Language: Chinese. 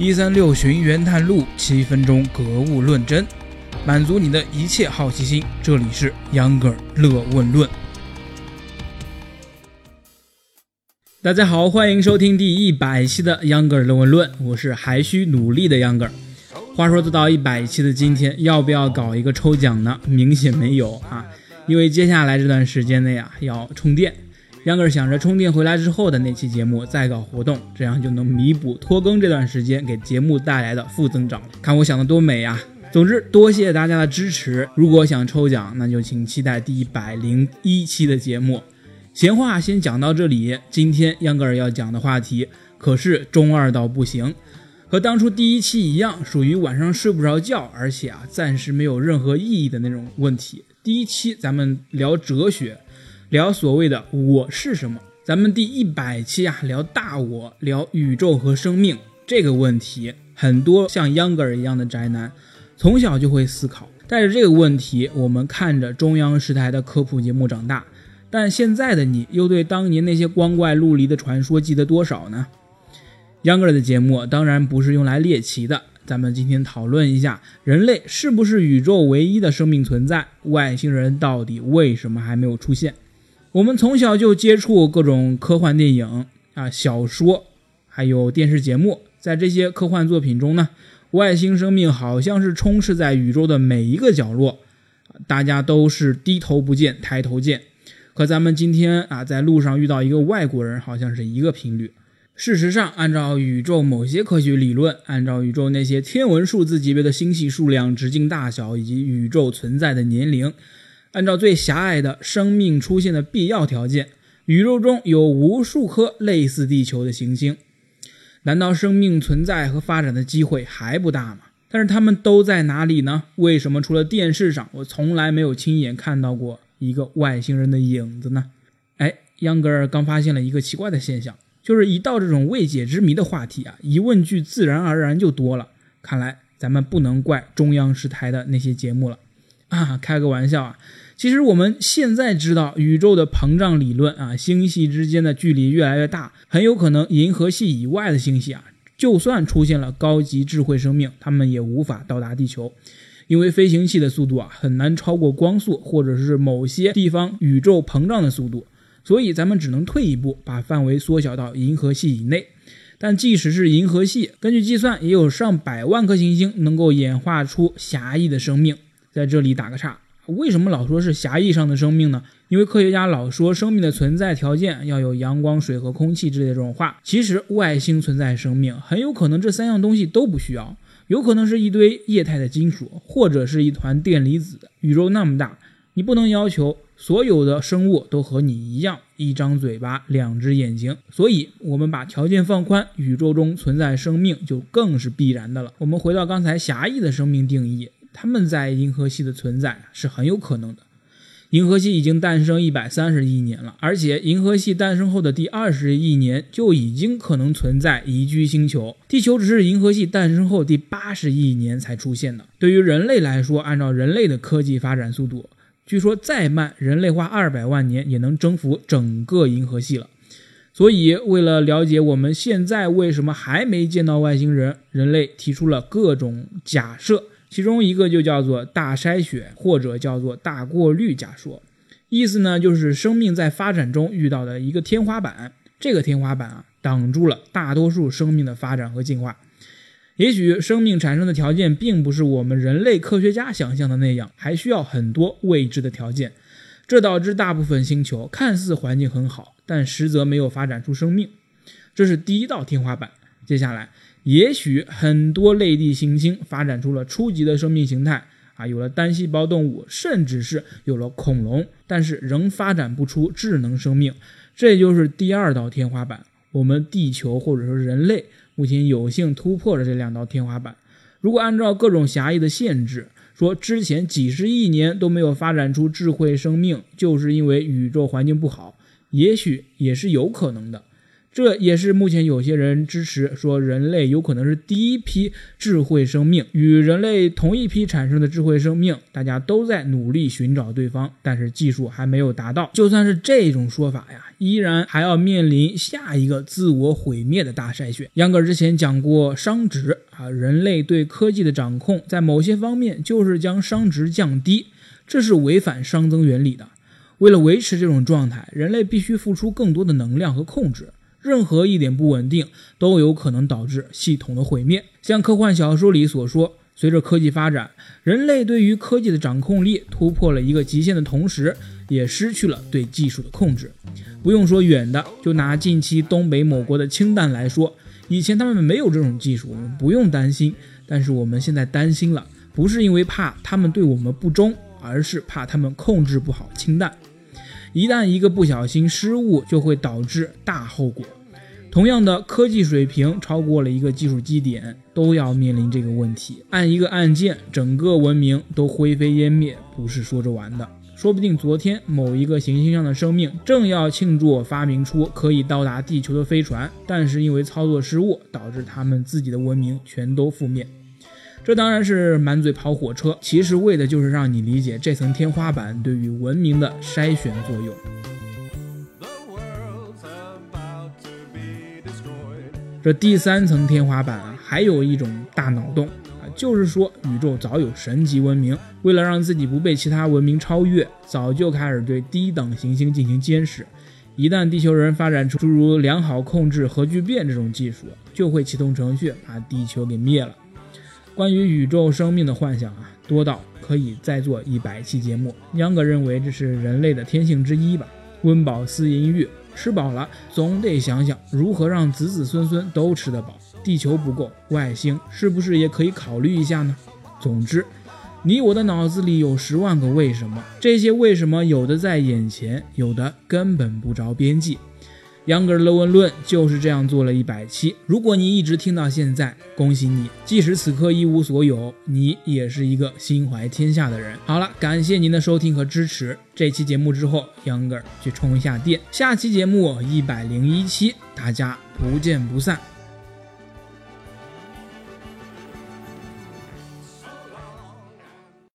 一三六寻源探路，七分钟格物论真，满足你的一切好奇心。这里是秧歌儿乐问论。大家好，欢迎收听第一百期的秧歌儿乐问论，我是还需努力的秧歌儿。话说，到一百期的今天，要不要搞一个抽奖呢？明显没有啊，因为接下来这段时间内啊要充电。秧歌儿想着充电回来之后的那期节目再搞活动，这样就能弥补拖更这段时间给节目带来的负增长。看我想的多美呀！总之，多谢大家的支持。如果想抽奖，那就请期待第一百零一期的节目。闲话先讲到这里，今天秧歌儿要讲的话题可是中二到不行，和当初第一期一样，属于晚上睡不着觉，而且啊暂时没有任何意义的那种问题。第一期咱们聊哲学，聊所谓的我是什么。咱们第一百期啊聊大我，聊宇宙和生命这个问题，很多像秧歌儿一样的宅男从小就会思考。带着这个问题，我们看着中央十台的科普节目长大。但现在的你又对当年那些光怪陆离的传说记得多少呢？秧歌儿的节目当然不是用来猎奇的，咱们今天讨论一下，人类是不是宇宙唯一的生命存在？外星人到底为什么还没有出现？我们从小就接触各种科幻电影啊、小说，还有电视节目，在这些科幻作品中呢，外星生命好像是充斥在宇宙的每一个角落，大家都是低头不见抬头见。和咱们今天啊，在路上遇到一个外国人，好像是一个频率。事实上，按照宇宙某些科学理论，按照宇宙那些天文数字级别的星系数量、直径大小以及宇宙存在的年龄，按照最狭隘的生命出现的必要条件，宇宙中有无数颗类似地球的行星。难道生命存在和发展的机会还不大吗？但是他们都在哪里呢？为什么除了电视上，我从来没有亲眼看到过？一个外星人的影子呢？哎，秧歌儿刚发现了一个奇怪的现象，就是一到这种未解之谜的话题啊，疑问句自然而然就多了。看来咱们不能怪中央十台的那些节目了啊！开个玩笑啊，其实我们现在知道宇宙的膨胀理论啊，星系之间的距离越来越大，很有可能银河系以外的星系啊，就算出现了高级智慧生命，他们也无法到达地球。因为飞行器的速度啊很难超过光速，或者是某些地方宇宙膨胀的速度，所以咱们只能退一步，把范围缩小到银河系以内。但即使是银河系，根据计算，也有上百万颗行星能够演化出狭义的生命。在这里打个岔，为什么老说是狭义上的生命呢？因为科学家老说生命的存在条件要有阳光、水和空气之类的这种话，其实外星存在生命，很有可能这三样东西都不需要。有可能是一堆液态的金属，或者是一团电离子。宇宙那么大，你不能要求所有的生物都和你一样，一张嘴巴，两只眼睛。所以，我们把条件放宽，宇宙中存在生命就更是必然的了。我们回到刚才狭义的生命定义，他们在银河系的存在是很有可能的。银河系已经诞生一百三十亿年了，而且银河系诞生后的第二十亿年就已经可能存在宜居星球。地球只是银河系诞生后第八十亿年才出现的。对于人类来说，按照人类的科技发展速度，据说再慢，人类花二百万年也能征服整个银河系了。所以，为了了解我们现在为什么还没见到外星人，人类提出了各种假设。其中一个就叫做大筛选，或者叫做大过滤假说，意思呢就是生命在发展中遇到的一个天花板，这个天花板啊挡住了大多数生命的发展和进化。也许生命产生的条件并不是我们人类科学家想象的那样，还需要很多未知的条件，这导致大部分星球看似环境很好，但实则没有发展出生命。这是第一道天花板。接下来。也许很多类地行星发展出了初级的生命形态啊，有了单细胞动物，甚至是有了恐龙，但是仍发展不出智能生命，这就是第二道天花板。我们地球或者说人类目前有幸突破了这两道天花板。如果按照各种狭义的限制，说之前几十亿年都没有发展出智慧生命，就是因为宇宙环境不好，也许也是有可能的。这也是目前有些人支持说人类有可能是第一批智慧生命，与人类同一批产生的智慧生命，大家都在努力寻找对方，但是技术还没有达到。就算是这种说法呀，依然还要面临下一个自我毁灭的大筛选。杨哥之前讲过熵值啊，人类对科技的掌控，在某些方面就是将熵值降低，这是违反熵增原理的。为了维持这种状态，人类必须付出更多的能量和控制。任何一点不稳定都有可能导致系统的毁灭。像科幻小说里所说，随着科技发展，人类对于科技的掌控力突破了一个极限的同时，也失去了对技术的控制。不用说远的，就拿近期东北某国的氢弹来说，以前他们没有这种技术，我们不用担心。但是我们现在担心了，不是因为怕他们对我们不忠，而是怕他们控制不好氢弹。一旦一个不小心失误，就会导致大后果。同样的科技水平超过了一个技术基点，都要面临这个问题。按一个按键，整个文明都灰飞烟灭，不是说着玩的。说不定昨天某一个行星上的生命正要庆祝发明出可以到达地球的飞船，但是因为操作失误，导致他们自己的文明全都覆灭。这当然是满嘴跑火车，其实为的就是让你理解这层天花板对于文明的筛选作用。这第三层天花板啊，还有一种大脑洞啊，就是说宇宙早有神级文明，为了让自己不被其他文明超越，早就开始对低等行星进行监视。一旦地球人发展出诸如良好控制核聚变这种技术，就会启动程序把地球给灭了。关于宇宙生命的幻想啊，多到可以再做一百期节目。秧哥认为这是人类的天性之一吧。温饱思淫欲，吃饱了总得想想如何让子子孙孙都吃得饱。地球不够，外星是不是也可以考虑一下呢？总之，你我的脑子里有十万个为什么，这些为什么有的在眼前，有的根本不着边际。杨格的论文论就是这样做了一百期。如果你一直听到现在，恭喜你！即使此刻一无所有，你也是一个心怀天下的人。好了，感谢您的收听和支持。这期节目之后，杨哥去充一下电。下期节目一百零一期，大家不见不散。